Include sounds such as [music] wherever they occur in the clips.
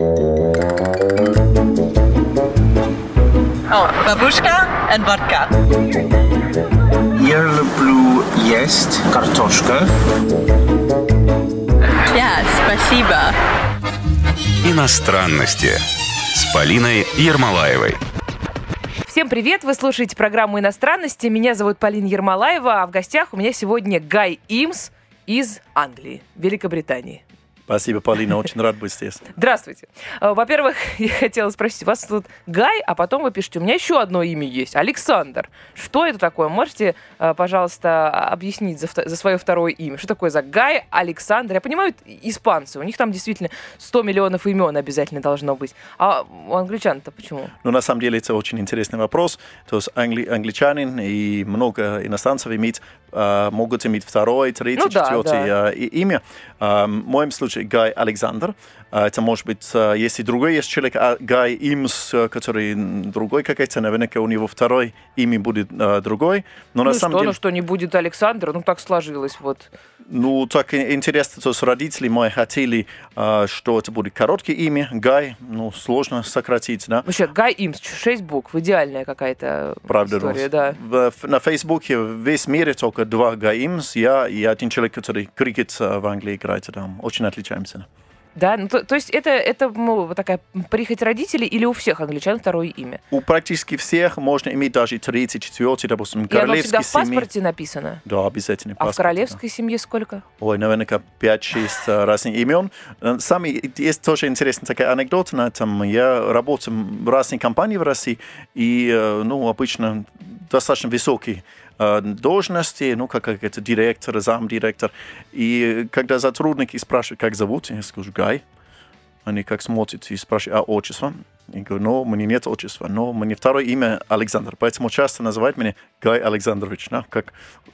О, бабушка и водка. Я люблю есть картошка. Да, спасибо. Иностранности с Полиной Ермолаевой. Всем привет! Вы слушаете программу «Иностранности». Меня зовут Полина Ермолаева, а в гостях у меня сегодня Гай Имс из Англии, Великобритании. Спасибо, Полина, очень рад быть здесь. [laughs] Здравствуйте. А, Во-первых, [laughs] я хотела спросить, у вас тут Гай, а потом вы пишете, у меня еще одно имя есть, Александр. Что это такое? Можете, а, пожалуйста, объяснить за, за свое второе имя? Что такое за Гай, Александр? Я понимаю, испанцы, у них там действительно 100 миллионов имен обязательно должно быть. А у англичан-то почему? Ну, на самом деле, это очень интересный вопрос. То есть англи- англичанин и много иностранцев иметь, а, могут иметь второе, третье, Ну да, четвертое да. а, и- имя. А, в моем случае Гай Александр. Это может быть, если другой есть человек, а, Гай Имс, который другой какой-то, наверняка у него второе имя будет другой. Но ну на самом что, деле... ну что, не будет Александра? Ну так сложилось вот. Ну, так интересно, то есть родители мои хотели, что это будет короткое имя, Гай, ну, сложно сократить, да. Вообще, Гай Имс, 6 букв, идеальная какая-то Правда, история, да. В- на Фейсбуке весь мире только два Гаимс, я и один человек, который крикет в Англии играет. Там. Очень отличаемся. Да, ну, то, то есть это, это ну, такая прихоть родителей или у всех англичан второе имя? У практически всех можно иметь даже третий, четвертый, допустим, И оно всегда королевский в семьи. паспорте написано? Да, обязательно. А в паспорт, да. королевской семье сколько? Ой, наверное, 5-6 а, разных имен. Э, Сами, есть тоже интересная такая анекдота на этом. Я работаю в разных компаниях в России, и, э, ну, обычно достаточно высокие э, должности, ну, как какой-то директор, замдиректор. И когда сотрудники спрашивают, как зовут, я скажу, Гай. Они как смотрят и спрашивают, а отчество? Я говорю, ну, меня нет отчества, но у меня второе имя Александр, поэтому часто называют меня Гай Александрович, да, как,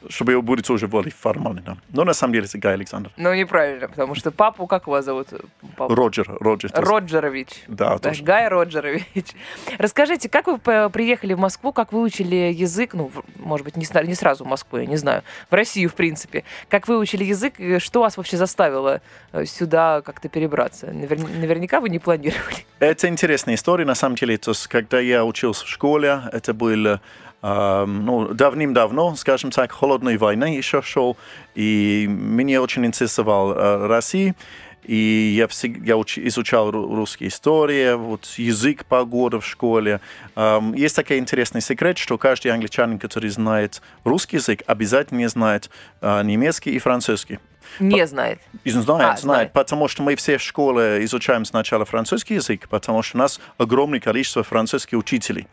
чтобы его будет уже более формально. Да. Но на самом деле это Гай Александр. Ну, неправильно, потому что папу, как вас зовут? Папу? Роджер, Роджер. Роджерович. Да, Да, тоже. Гай Роджерович. Расскажите, как вы приехали в Москву, как выучили язык, ну, может быть, не, не сразу в Москву, я не знаю, в Россию, в принципе. Как выучили язык, и что вас вообще заставило э, сюда как-то перебраться? Навер- наверняка вы не планировали. Это интересная история, на самом деле. То есть, когда я учился в школе, это было э, ну, давным-давно, скажем так, холодной войны еще шел, и меня очень интересовал э, Россия. И я, всег- я уч- изучал ру- русские истории, вот язык полгода в школе. Эм, есть такой интересный секрет, что каждый англичанин, который знает русский язык, обязательно знает э, немецкий и французский. Не знает. И знает, А, знает, знает. потому что мы все в школе изучаем сначала французский язык, потому что у нас огромное количество французских учителей.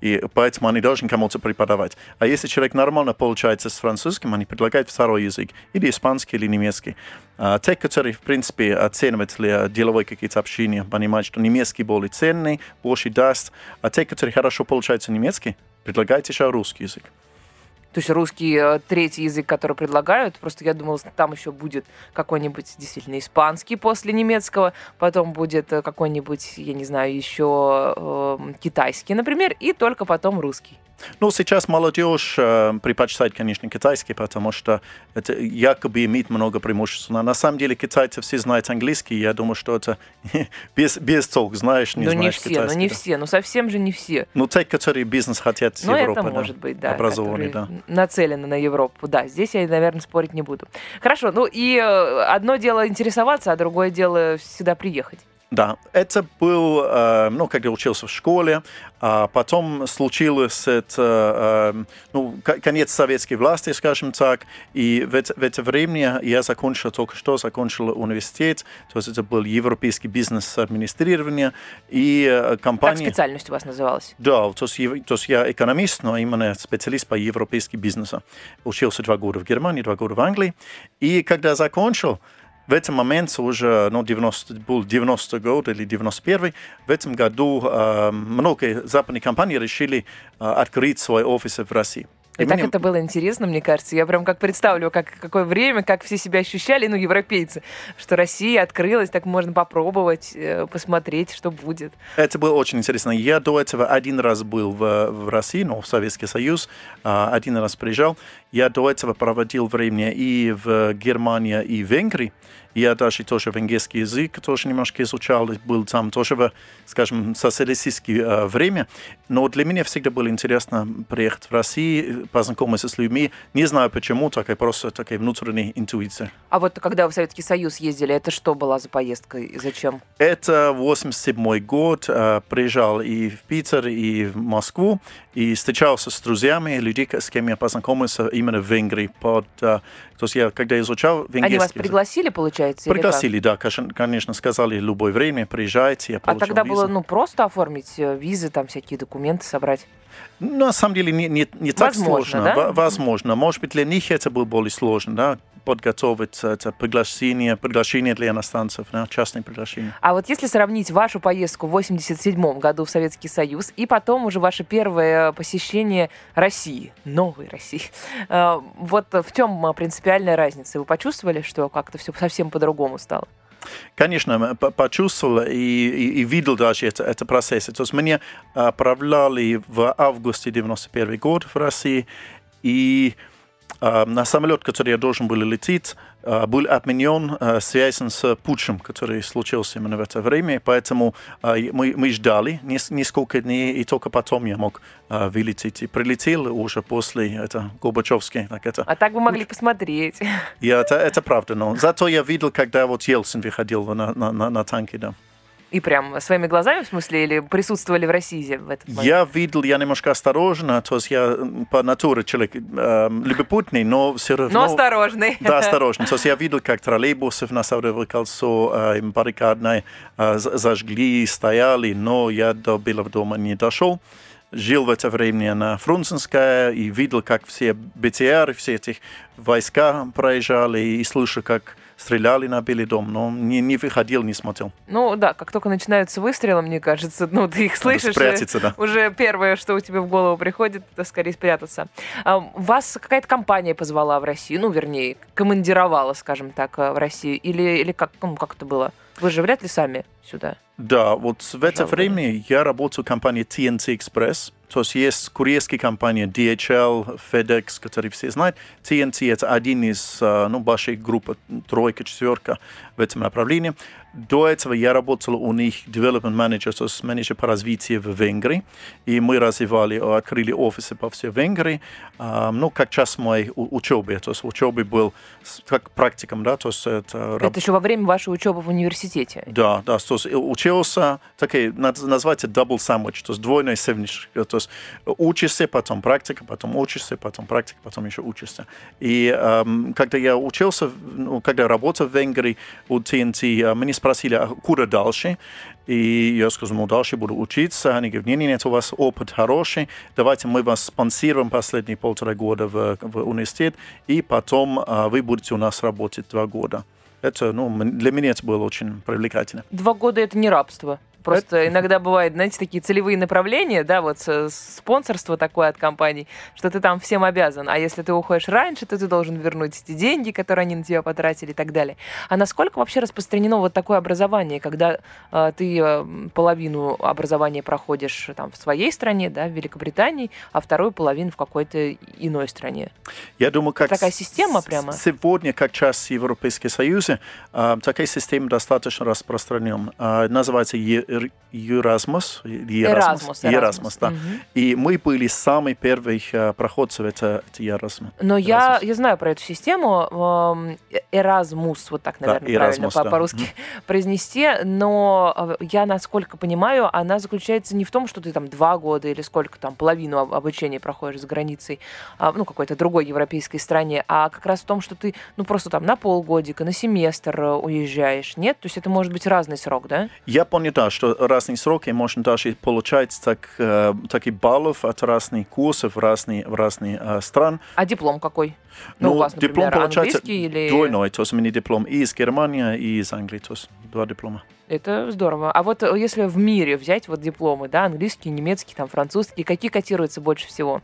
И поэтому они должны кому-то преподавать. А если человек нормально получается с французским, они предлагают второй язык, или испанский, или немецкий. А те, которые, в принципе, оценивают для деловой какие-то общения, понимают, что немецкий более ценный, больше даст. А те, которые хорошо получаются немецкий, предлагают еще русский язык. То есть русский э, третий язык, который предлагают, просто я думала, там еще будет какой-нибудь действительно испанский после немецкого, потом будет э, какой-нибудь, я не знаю, еще э, китайский, например, и только потом русский. Ну, сейчас молодежь э, предпочитает, конечно, китайский, потому что это якобы имеет много преимуществ. Но на самом деле китайцы все знают английский, я думаю, что это [laughs] без, без толк, знаешь, не ну не знаешь все, ну китайский. не да. все, ну совсем же не все. Ну, те, которые бизнес хотят с Ну, Европы, это да, может быть, да. образованные, да. Нацелены на Европу. Да, здесь я, наверное, спорить не буду. Хорошо, ну и э, одно дело интересоваться, а другое дело сюда приехать. Да, это был, э, ну, когда учился в школе, а потом случилось это, э, ну, конец советской власти, скажем так, и в это, в это время я закончил, только что закончил университет, то есть это был европейский бизнес администрирование, и э, Как компания... специальность у вас называлась? Да, то есть, то есть я экономист, но именно специалист по европейскому бизнесу. Учился два года в Германии, два года в Англии. И когда закончил, в этом моменте уже, ну, 90, был 90 год или 91 в этом году э, многие западные компании решили э, открыть свои офисы в России. И так мне- это было интересно, мне кажется. Я прям как представлю, как, какое время, как все себя ощущали, ну, европейцы, что Россия открылась, так можно попробовать, э, посмотреть, что будет. Это было очень интересно. Я до этого один раз был в, в России, ну, в Советский Союз, а, один раз приезжал. Я до этого проводил время и в Германии, и в Венгрии. Я даже тоже венгерский язык тоже немножко изучал, был там тоже в, скажем, социалистическое время. Но для меня всегда было интересно приехать в Россию, познакомиться с людьми. Не знаю почему, такая просто такая внутренняя интуиция. А вот когда вы в Советский Союз ездили, это что была за поездка и зачем? Это 87 год. э, Приезжал и в Питер, и в Москву, и встречался с друзьями, людей, с кем я познакомился именно в Венгрии. Под, э, то есть я, когда изучал венгерский Они вас пригласили, получается? Пригласили, да, конечно, сказали, любое время приезжайте, я А тогда визу. было, ну, просто оформить э, визы, там всякие документы собрать. Ну, на самом деле не, не, не так Возможно, сложно. да? Во- Возможно. Может быть, для них это было более сложно, да, подготовить это приглашение, приглашение для иностранцев, да, частное приглашение. А вот если сравнить вашу поездку в 87 году в Советский Союз и потом уже ваше первое посещение России, новой России, э, вот в чем принципиальная разница? Вы почувствовали, что как-то все совсем по-другому стало? Конечно, почувствовал и, и- и видел даже это, это процесс. То есть меня отправляли в августе 91 год в России, и на самолет, который я должен был лететь, э, был отменен, э, связан с путчем, который случился именно в это время, поэтому э, мы, мы ждали нес- несколько дней, и только потом я мог вылететь. И прилетел уже после это Горбачевской, так это А так вы могли посмотреть. и это, это правда, но зато я видел, когда вот Ельцин выходил на, на, на, на танке, да. И прям своими глазами, в смысле, или присутствовали в России в этот момент? Я видел, я немножко осторожно, то есть я по натуре человек э, любопытный, но все равно... Но осторожный. Да, [laughs] осторожно. То есть я видел, как троллейбусы на Садовое кольцо э, им баррикадные э, за- зажгли, стояли, но я до Белого дома не дошел. Жил в это время на Фрунзенское и видел, как все БТР, все эти войска проезжали и слышал, как стреляли на Белый дом, но не, не выходил, не смотрел. Ну да, как только начинаются выстрелы, мне кажется, [laughs] ну ты их слышишь. спрятаться, да. Уже первое, что у тебя в голову приходит, это скорее спрятаться. А, Вас какая-то компания позвала в Россию, ну, вернее, командировала, скажем так, э, в Россию, или, или как, ну, как это было? Вы же вряд ли сами сюда. Да, вот в это время я работал в компании TNT Express. То есть курьерские компании DHL, FedEx, которые все знают. TNT это один из ну, больших групп, тройка, четверка в этом направлении. До этого я работал у них development manager, то есть менеджер по развитию в Венгрии. И мы развивали, э, открыли офисы по всей Венгрии. А, ну, как часть моей учебы. То есть учебы был как практиком, да, то есть это Это еще во время вашей учебы в университете. да, да, то есть учился, такой, наз- называется double sandwich, то есть двойной сэндвич, то есть учишься, потом практика, потом учишься, потом практика, потом еще учишься. И эм, когда я учился, ну, когда работал в Венгрии у TNT, э, меня спросили, а куда дальше? И я сказал, ну, дальше буду учиться. Они говорят, нет, нет, у вас опыт хороший, давайте мы вас спонсируем последние полтора года в, в университет, и потом э, вы будете у нас работать два года. Это, ну, для меня это было очень привлекательно. Два года это не рабство. Просто иногда бывает, знаете, такие целевые направления, да, вот спонсорство такое от компаний, что ты там всем обязан. А если ты уходишь раньше, то ты должен вернуть эти деньги, которые они на тебя потратили и так далее. А насколько вообще распространено вот такое образование, когда э, ты э, половину образования проходишь там в своей стране, да, в Великобритании, а вторую половину в какой-то иной стране? Я думаю, как Такая с- система прямо? Сегодня, как часть Европейского Союза, а, такая система достаточно распространена. А, Называется Erasmus. Erasmus, Erasmus, да. Мгм. И мы были самые первые а, проходцы в это, Erasmus. Но я, Erasmus. я знаю про эту систему. эм, Erasmus, вот так, наверное, правильно Erasmus, по- да. по-русски [laughs] произнести. Но э, я, насколько понимаю, она заключается не в том, что ты там два года или сколько там, половину об- обучения проходишь за границей, а, ну, какой-то другой европейской стране, а как раз в том, что ты, ну, просто там на полгодика, на семестр э, уезжаешь. Нет? То есть это может быть разный срок, да? Я да, что разные сроки можно даже получать так, э, такие баллов от разных курсов разные, в разные э, стран. А диплом какой? Ну, у вас, диплом например, получается английский или... двойной. То есть у меня диплом и из Германии, и из Англии. То есть два диплома. Это здорово. А вот э, если в мире взять вот дипломы, да, английский, немецкий, там, французский, какие котируются больше всего?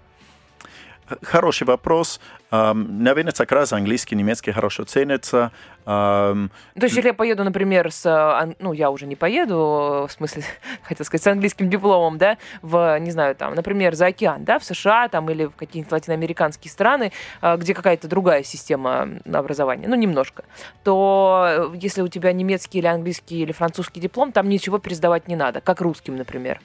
Хороший вопрос. Наверное, как раз английский, немецкий хорошо ценится. То есть, если я поеду, например, с... ан- Ну, я уже не поеду, в смысле, [laughs] хотел сказать, с английским дипломом, да, в, не знаю, там, например, за океан, да, в США там или в какие-нибудь латиноамериканские страны, а, где какая-то другая система образования, ну, немножко, то э, если у тебя немецкий или английский или французский диплом, там ничего пересдавать не надо, как русским, например.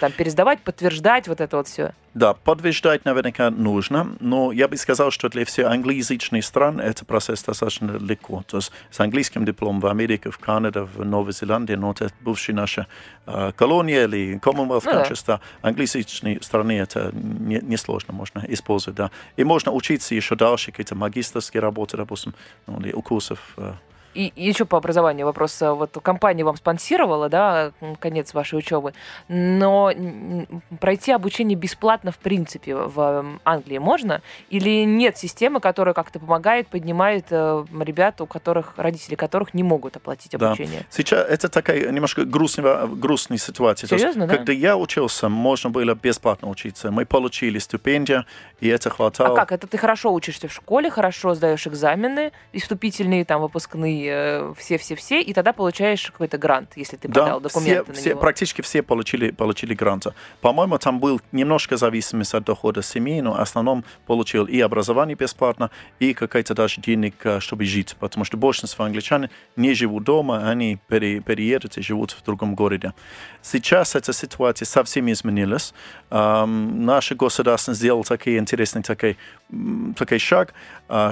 Там пересдавать, подтверждать, вот это вот все. Да, подтверждать наверняка нужно, но я бы сказал, что для всех англоязычных стран этот процесс достаточно легко. То есть с английским дипломом в Америке, в Канаде, в Новой Зеландии, но это бывшая наша э, колония или Commonwealth Ну countries, да. Англоязычные страны это не- несложно, можно использовать, да. И можно учиться еще дальше, какие-то магистрские работы, допустим, ну, или у курсов э, И еще по образованию вопрос. А Вот компания вам спонсировала, да, конец вашей учебы, но пройти обучение бесплатно в принципе в м, Англии можно? Или нет системы, которая как-то помогает, поднимает э, ребят, у которых, родители которых не могут оплатить Да. обучение? Сейчас это такая немножко грустная, грустная ситуация. То есть, Серьезно, да? Когда я учился, можно было бесплатно учиться. Мы получили стипендию, и это А хватало. как? Это ты хорошо учишься в школе, хорошо сдаешь экзамены, и вступительные, там, выпускные, э, все-все-все, и тогда получаешь какой-то грант, если ты подал Да, все, документы на все, него. практически все получили, получили гранты. По-моему, там был немножко зависимость от дохода семьи, но в основном получил и образование бесплатно, и какая-то даже денег, э, чтобы жить. Потому что большинство англичан не живут дома, они пере- переедут и живут в другом городе. Сейчас эта ситуация совсем изменилась. Эм, наше государство сделало такой интересный такой, м, такой шаг,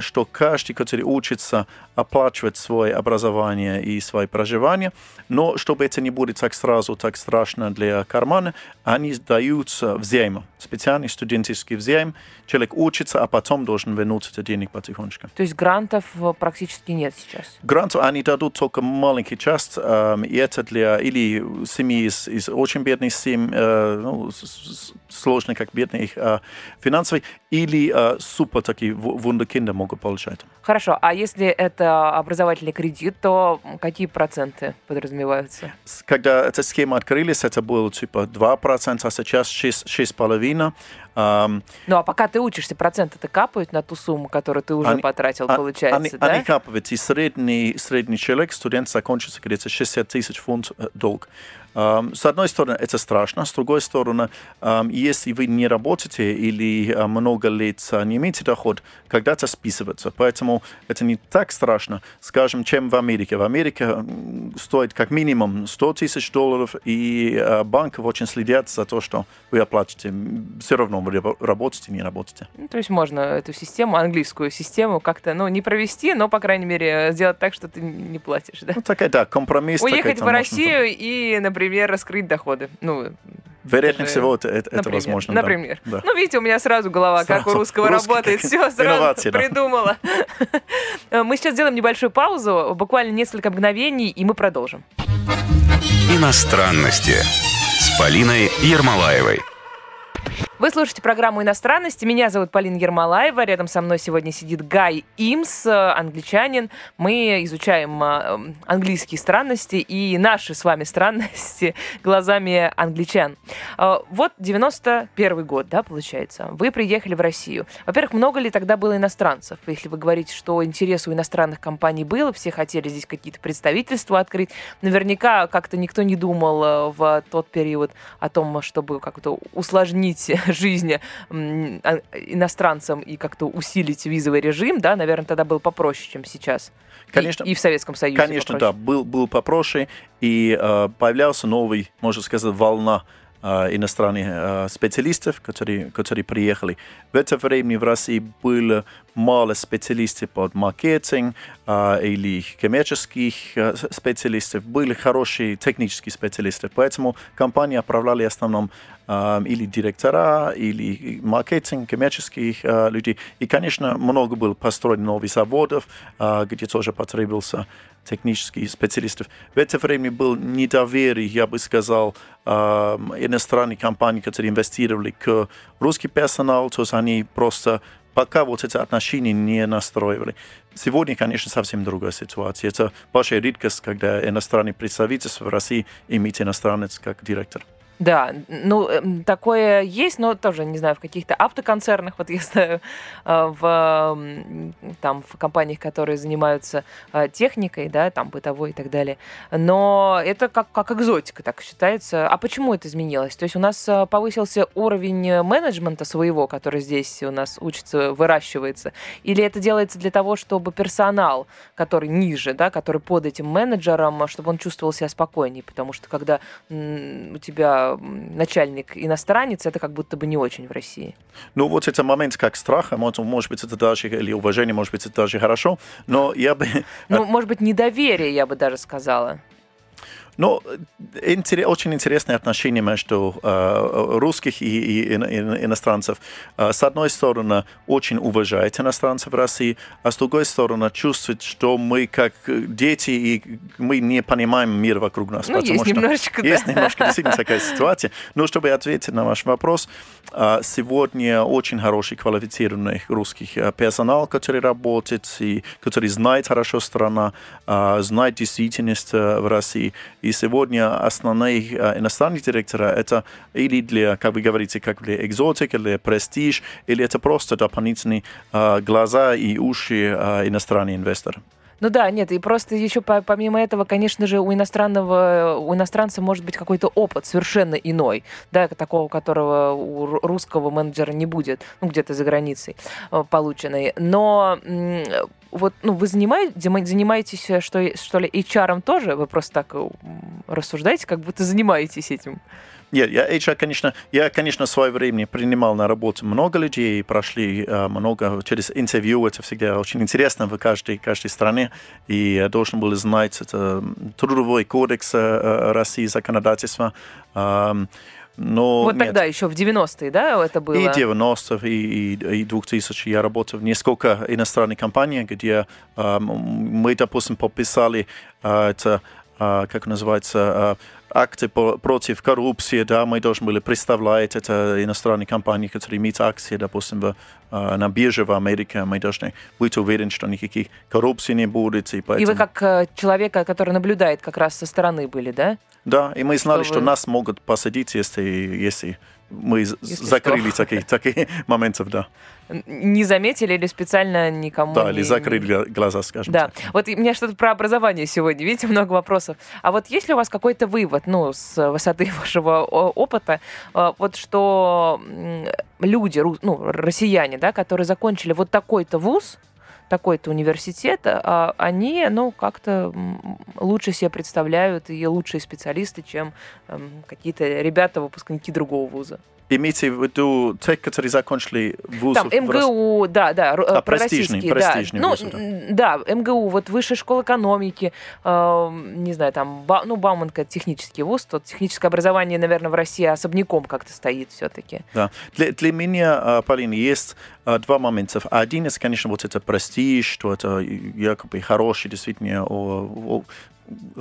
что каждый, который учится, оплачивает свое образование и свое проживание, но чтобы это не будет так сразу, так страшно для кармана, они даются взаимно, специальный студенческий взаим. Человек учится, а потом должен вернуть это денег потихонечку. То есть грантов э, практически нет сейчас. Грант они дадут только маленький часть, и это для или семьи из, из очень бедных семей, э, ну, сложно как бедных э, финансово, или э, супер такие ву- вундеркинды могут получать. Хорошо, а если это образовательный кредит, то какие проценты подразумеваются? Когда эта схема открылись, это было типа 2%, а сейчас 6, 6,5%. Ну, а пока ты учишься, проценты-то капают на ту сумму, которую ты уже Они- потратил, а- получается, они, да? они капают, и средний, средний человек, студент, закончится где-то 60 тысяч фунт э, долг. С одной стороны, это страшно, с другой стороны, если вы не работаете или э, много лет э, не имеете доход, когда-то списывается. Поэтому это не так страшно, скажем, чем в Америке. В Америке стоит как минимум 100 тысяч долларов, и банки очень следят за то, что вы оплатите. Все равно вы рабо- работаете, не работаете. Ну, то есть можно эту систему, английскую систему, как-то, ну, не провести, но, по крайней мере, сделать так, что ты не платишь, да? Ну, такая, да, компромисс. Уехать в можно Россию и, например, раскрыть доходы. Ну, Вероятнее Это же- всего, это, это, это например, возможно. Например. Да. Ну, видите, у меня сразу голова, как у Сразу. русского Русский, работает. как Все, сразу инновация, да. придумала. [laughs] Мы сейчас сделаем небольшую паузу, буквально несколько мгновений, и мы продолжим. Иностранности с Полиной Ермолаевой. Вы слушаете программу «Иностранности». Меня зовут Полина Ермолаева. Рядом со мной сегодня сидит Гай Имс, э, англичанин. Мы изучаем э, английские странности и наши с вами странности [laughs] глазами англичан. Э, Вот 91 год, да, получается. Вы приехали в Россию. Во-первых, много ли тогда было иностранцев? Если вы говорите, что интерес у иностранных компаний было, все хотели здесь какие-то представительства открыть. Наверняка как-то никто не думал в тот период о том, чтобы как-то усложнить [laughs] жизнь м, а- иностранцам и как-то усилить визовый режим, да, наверное, тогда было попроще, чем сейчас. И- Конечно. И, в Советском Союзе. Конечно, да, попроще. был, был попроще, и э, появлялся новый, можно сказать, волна иностранных э, специалистов, которые, которые приехали. В это время в России было мало специалистов под маркетинг э, или коммерческих э, специалистов, были хорошие технические специалисты, поэтому компании отправляли в основном э, или директора, или маркетинг, коммерческих э, людей. И, конечно, много было построено новых заводов, э, где тоже потребовался технических специалистов. В это время был недоверие, я бы сказал, э, иностранных компаний, которые инвестировали к русский персонал, то есть они просто пока вот эти отношения не настроивали. Сегодня, конечно, совсем другая ситуация. Это большая редкость, когда иностранный представительство в России имеет иностранец как директор. Да, ну, эм, такое есть, но тоже, не знаю, в каких-то автоконцернах, вот я знаю, э, в, там, в компаниях, которые занимаются э, техникой, да, там, бытовой и так далее. Но это как, как экзотика, так считается. А почему это изменилось? То есть у нас э, повысился уровень менеджмента своего, который здесь у нас учится, выращивается, или это делается для того, чтобы персонал, который ниже, да, который под этим менеджером, чтобы он чувствовал себя спокойнее, потому что когда у тебя начальник иностранец, это как будто бы не очень в России. Ну, вот это момент как страха, может, может быть, это даже, или уважение, может быть, это даже хорошо, но я бы... Ну, [laughs] может быть, недоверие, я бы даже сказала. Ну, интерес, очень интересное отношение между э, русских и, и, и иностранцев. Э, с одной стороны, очень уважает иностранцев в России, а с другой стороны, чувствует, что мы как дети, и мы не понимаем мир вокруг нас. Ну, есть немножечко, да. Есть немножко действительно такая ситуация. Но чтобы ответить на ваш вопрос, э, сегодня очень хороший квалифицированный русский персонал, который работает, и который знает хорошо страну, э, знает действительность в России, и сегодня основные э, иностранные директоры это или для, как вы говорите, как для экзотики, для престиж, или это просто дополнительные э, глаза и уши э, иностранных инвесторов. Ну да, нет, и просто еще помимо этого, конечно же, у иностранного, у иностранца может быть какой-то опыт совершенно иной, да, такого, которого у русского менеджера не будет, ну, где-то за границей полученный. Но вот, ну, вы занимаетесь, занимаетесь э, что, что ли, HR тоже? Вы просто так э, рассуждаете, как будто занимаетесь этим? Нет, я HR, конечно, я, конечно, в свое время принимал на работу много людей, прошли э, много через интервью, это всегда очень интересно в каждой, каждой стране, и я должен был знать это трудовой кодекс э, России, законодательство, э, но вот нет. тогда еще в 90-е, да, это было? И 90-е, и, и, и 2000 я работал в несколько иностранных компаниях, где э, мы, допустим, подписали э, это, э, как называется, э, акты по, против коррупции, да, мы должны были представлять это иностранные компании, которые имеют акции, допустим, в, э, на бирже в Америке, мы должны быть уверены, что никаких коррупций не будет. И, поэтому... и вы как э, человека, который наблюдает как раз со стороны были, да? Да, и мы знали, что, что вы... нас могут посадить, если, если мы если закрыли что. такие, [laughs] такие моменты, да. Не заметили или специально никому Да, не... или закрыли глаза, скажем Да, так. вот у меня что-то про образование сегодня, видите, много вопросов. А вот есть ли у вас какой-то вывод, ну, с высоты [laughs] вашего опыта, а, вот что люди, ну, россияне, да, которые закончили вот такой-то вуз, такой-то университет, а они, ну, как-то лучше себе представляют и лучшие специалисты, чем какие-то ребята, выпускники другого вуза. Имеете в виду те, которые закончили вуз? Там МГУ, в... да, да, а, престижный, престижный да. вуз, ну, да. да, МГУ, вот Высшая школа экономики, э, не знаю, там, ба, ну, Бауманка технический вуз, тут техническое образование, наверное, в России особняком как-то стоит все-таки. Да, для, для меня, а, Полина, есть а, два момента. Один из, конечно, вот это престиж, что это якобы хороший, действительно,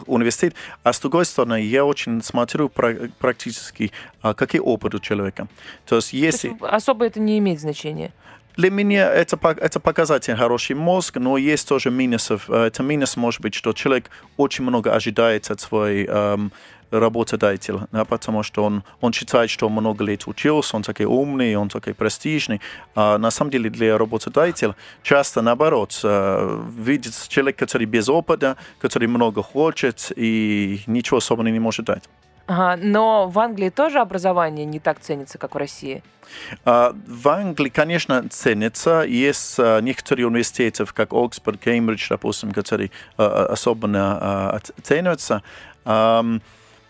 университет, а с другой стороны, я очень смотрю практически, а, какие опыт у человека. То есть, если... То есть особо это не имеет значения? Для меня это, это показатель хороший мозг, но есть тоже минусов. Это минус может быть, что человек очень много ожидает от своей эм, работодатель, да, потому что он, он считает, что он много лет учился, он такой умный, он такой престижный. А на самом деле для работодателя часто наоборот, э, видит человек, который без опыта, который много хочет и ничего особенно не может дать. Ага, но в Англии тоже образование не так ценится, как в России? А, в Англии, конечно, ценится. Есть а, некоторые университеты, как Оксфорд, Кембридж, допустим, которые а, особенно ценятся.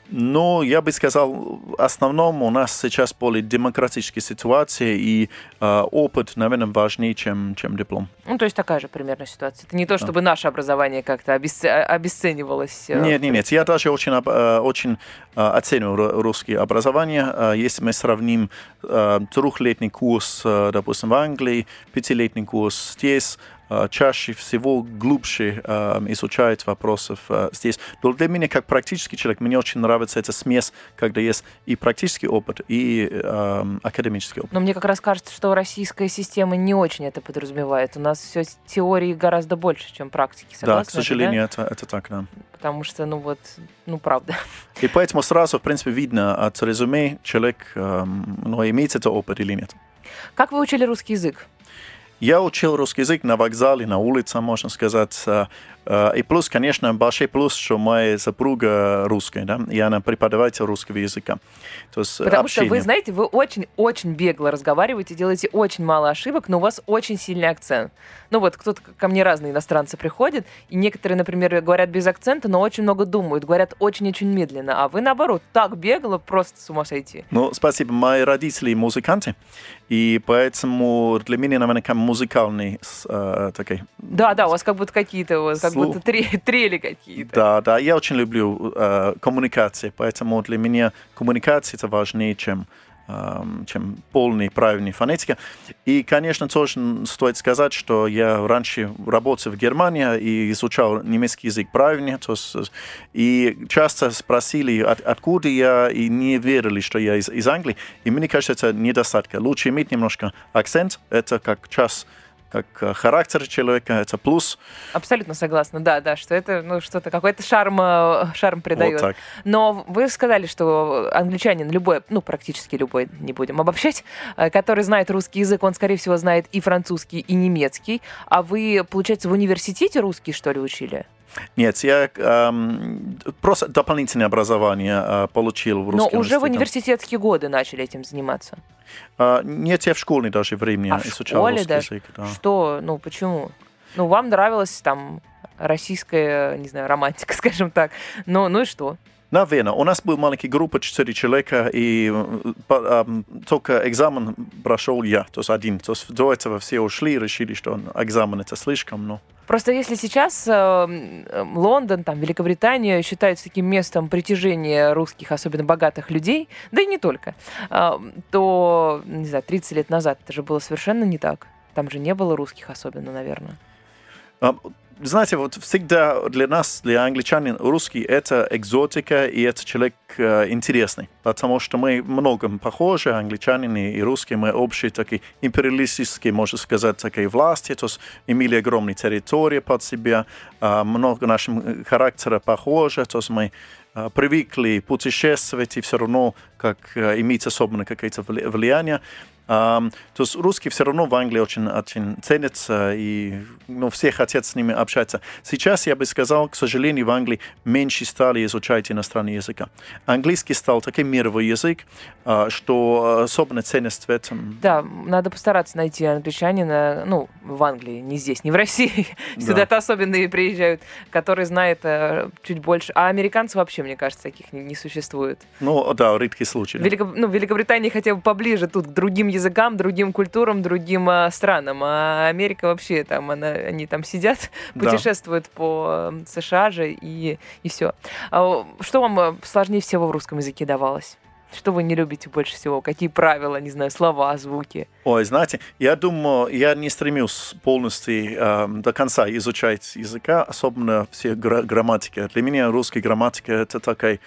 Но я бы сказал, в основном у нас сейчас более демократическая ситуация, и э, опыт, наверное, важнее, чем, чем диплом. Ну, то есть такая же примерно ситуация. Это не то, чтобы да. наше образование как-то обесце... обесценивалось. Э, нет, нет, нет. Я даже очень, э, очень э, оцениваю русское образование. Если мы сравним трехлетний курс, допустим, в Англии, пятилетний курс здесь, э, чаще всего глубже э, изучают вопросов э, здесь. Но для меня, как практический человек, мне очень нравится эта смесь, когда есть и практический опыт, и э, академический опыт. Но мне как раз кажется, что российская система не очень это подразумевает. У нас все теории гораздо больше, чем практики. Согласны Да, к это, сожалению, это, это так, да. Потому что, ну вот, ну правда. [laughs] И поэтому сразу, в принципе, видно от резюме, человек эм, ну, имеет это опыт или нет. Как вы учили русский язык? Я учил русский язык на вокзале, на улице, можно сказать. Э, И плюс, конечно, большой плюс, что моя супруга русская, да, и она преподаватель русского языка. То есть Потому что вы общение. знаете, вы очень-очень бегло разговариваете, делаете очень мало ошибок, но у вас очень сильный акцент. Ну вот, кто-то ко мне разные иностранцы приходят, и некоторые, например, говорят без акцента, но очень много думают, говорят очень-очень медленно, а вы, наоборот, так бегло, просто с ума сойти. Ну, спасибо. Мои родители музыканты, и поэтому для меня, наверное, музыкальный э, такой Да, да, у вас как будто какие-то, как. Будто тре- [laughs] трели какие-то. Да, да, я очень люблю э, коммуникации, поэтому для меня коммуникация это важнее, чем, эм, чем полный правильный фонетика. И, конечно, тоже стоит сказать, что я раньше работал в Германии и изучал немецкий язык правильно, то есть, и часто спросили, от- откуда я, и не верили, что я из, из Англии. И мне кажется, это недостаток. Лучше иметь немножко акцент, это как час как э, характер человека, это плюс. Абсолютно согласна, да, да, что это, ну, что-то, какой-то шарм, э, шарм придает. Вот так. Но вы сказали, что англичанин любой, ну, практически любой, не будем обобщать, э, который знает русский язык, он, скорее всего, знает и французский, и немецкий. А вы, получается, в университете русский, что ли, учили? Нет, я эм, просто дополнительное образование э, получил в Но русском уже в университетские годы начали этим заниматься. А, нет, я в школе даже времени А в изучал школе русский даже? язык. да. Что, ну, почему? Ну, вам нравилась там российская, не знаю, романтика, [laughs] скажем так. Ну, ну и что? Наверное. У нас была маленькая группа, четыре человека, и только экзамен прошел я, то есть один. То есть до этого все ушли, решили, что экзамен это слишком, но... Просто если сейчас э, Лондон, там, Великобритания считаются таким местом притяжения русских, особенно богатых людей, да и не только, э, то, не знаю, 30 лет назад это же было совершенно не так. Там же не было русских особенно, наверное. Знаете, вот всегда для нас, для англичанин, русский – это экзотика, и это человек э, интересный, потому что мы многом похожи, англичане и русские, мы общие такие империалистические, можно сказать, такие власти, то есть имели огромные территории под себя, а, много нашим характера похоже, то есть мы а, привыкли путешествовать и все равно как э, иметь особенно какое-то вли- влияние. То есть русский все равно в Англии очень, очень ценится, и ну, все хотят с ними общаться. Сейчас, я бы сказал, к сожалению, в Англии меньше стали изучать иностранный язык. Английский стал таким мировой язык, а, что особенно ценность в этом. Да, надо постараться найти англичанина, ну, в Англии, не здесь, не в России. [laughs] Да. Сюда-то особенные приезжают, который знает э, чуть больше. А американцев вообще, мне кажется, таких не, не существует. Ну, да, редкий случай. В Велико- ну, в Великобритании хотя бы поближе тут к другим языкам, другим культурам, другим а, странам. А Америка вообще там, она, они там сидят, Да. путешествуют по э, США же и, и все. что вам э, сложнее всего в русском языке давалось? Что вы не любите больше всего? Какие правила, не знаю, слова, звуки? Ой, знаете, я думаю, я не стремился полностью эм, до конца изучать языка, особенно все гра- грамматики. Для меня русская грамматика это такой так,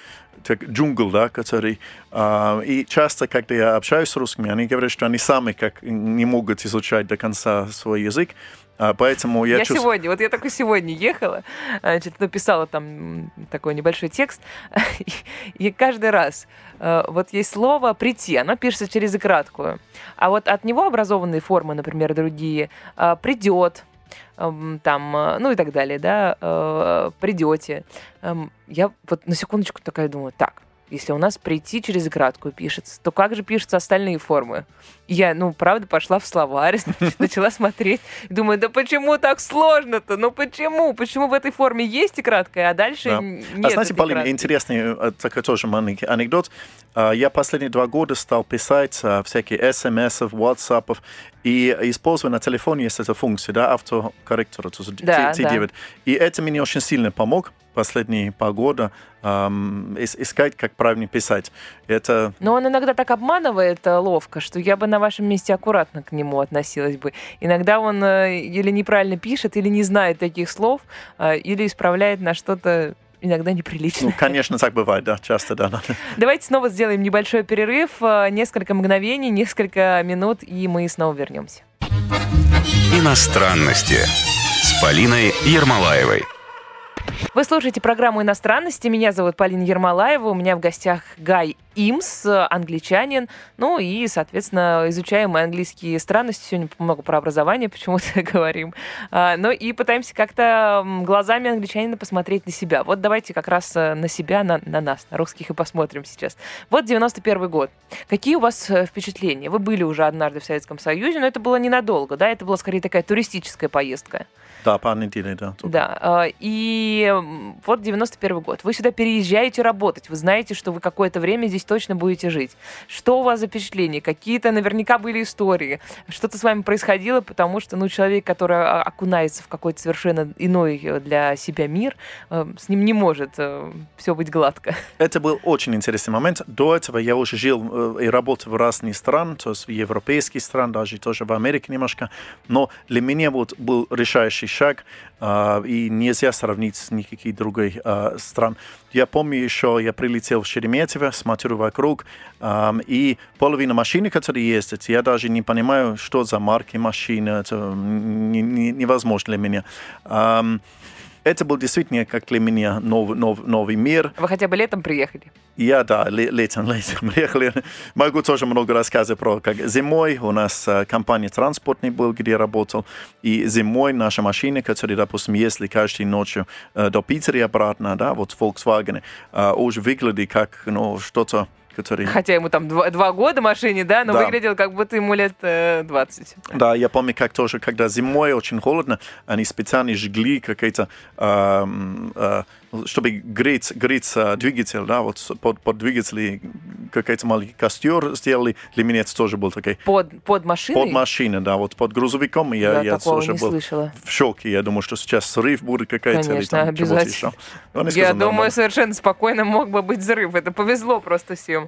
джунгл, да, который... э, и часто, когда я общаюсь с русскими, они говорят, что они сами как не могут изучать до конца свой язык, а поэтому я, Я, чувствую... сегодня, вот я только сегодня ехала, значит, написала там такой небольшой текст, [laughs] и, каждый раз э, вот есть слово «прийти», оно пишется через и краткую, а вот от него образованные формы, например, другие, э, «придет», там, э, ну и так далее, да, э, «придете». Эм, Я вот на секундочку такая думаю, так, если у нас прийти через краткую пишется, то как же пишутся остальные формы? Я, ну, правда, пошла в словарь, [laughs] значит, начала смотреть, думаю, да почему так сложно-то? Ну почему? Почему в этой форме есть и краткая, а дальше Да. нет а знаете, краткой? интересный э, такой тоже маленький анекдот. А, Я последние два года стал писать а, всякие смс, WhatsApp, и использую на телефоне есть эта функция, да, автокорректор, Да, ты- ты да. делаешь. И это мне очень сильно помог последние полгода ам, ис- искать, как правильно писать. Это Но он иногда так обманывает э, ловко, что я бы на вашем месте аккуратно к нему относилась бы. Иногда он э, или неправильно пишет, или не знает таких слов, э, или исправляет на что-то иногда неприличное. ну, конечно, так бывает, да, часто, да. да. Давайте снова сделаем небольшой перерыв, несколько мгновений, несколько минут, и мы снова вернемся. Иностранности с Полиной Ермолаевой. Вы слушаете программу «Иностранности». Меня зовут Полина Ермолаева. У меня в гостях Гай Имс, англичанин. Ну и, соответственно, изучаем мы английские странности. Сегодня много про образование почему-то [laughs] говорим. А, Ну и пытаемся как-то глазами англичанина посмотреть на себя. Вот давайте как раз э, на себя, на, на нас, на русских и посмотрим сейчас. Вот 91 год. Какие у вас э, впечатления? Вы были уже однажды в Советском Союзе, но это было ненадолго, да? Это была скорее такая туристическая поездка. Да, недель, да. только. Да, а, и вот 91 год. Вы сюда переезжаете работать. Вы знаете, что вы какое-то время здесь точно будете жить. Что у вас за впечатления? Какие-то наверняка были истории. Что-то с вами происходило, потому что, ну, человек, который а, окунается в какой-то совершенно иной э, для себя мир, э, с ним не может все быть гладко. Это был очень интересный момент. До этого я уже жил э, и работал в разных странах, то есть в европейских странах, даже тоже в Америке немножко. Но для меня вот был решающий шаг, а, и нельзя сравнить с никаких других а, стран. Я помню еще, я прилетел в Шереметьево, смотрю вокруг, ам, и половина машин, которые ездят, я даже не понимаю, что за марки машины, это не- не- невозможно для меня. Это был действительно, как для меня, новый, новый, новый мир. Вы хотя бы летом приехали? Я, да, ле- летом, летом приехали. Могу тоже много рассказать про, как зимой у нас компания транспортный был, где я работал, и зимой наши машины, которые, допустим, ездили каждой ночью до Питера и обратно, да, вот Volkswagen, уже выглядели как, ну, что-то, которое... Хотя ему там два, два года машине, да, но Да. выглядел, как будто ему лет э, 20. Да, я помню, как тоже, когда зимой очень холодно, они специально жгли какие-то, эм, э, чтобы греть, греть э, двигатель, да, вот под, под двигатель какой-то маленький костер сделали. Для меня это тоже был такой Под, под машиной? под машиной, да, вот под грузовиком. Я, Я я тоже был слышала. в шоке. Я думаю, что сейчас срыв будет какая-то. или Конечно, там чего-то обязательно. еще. Но Я сказали, думаю, нормально. совершенно спокойно мог бы быть взрыв. Это повезло просто всем.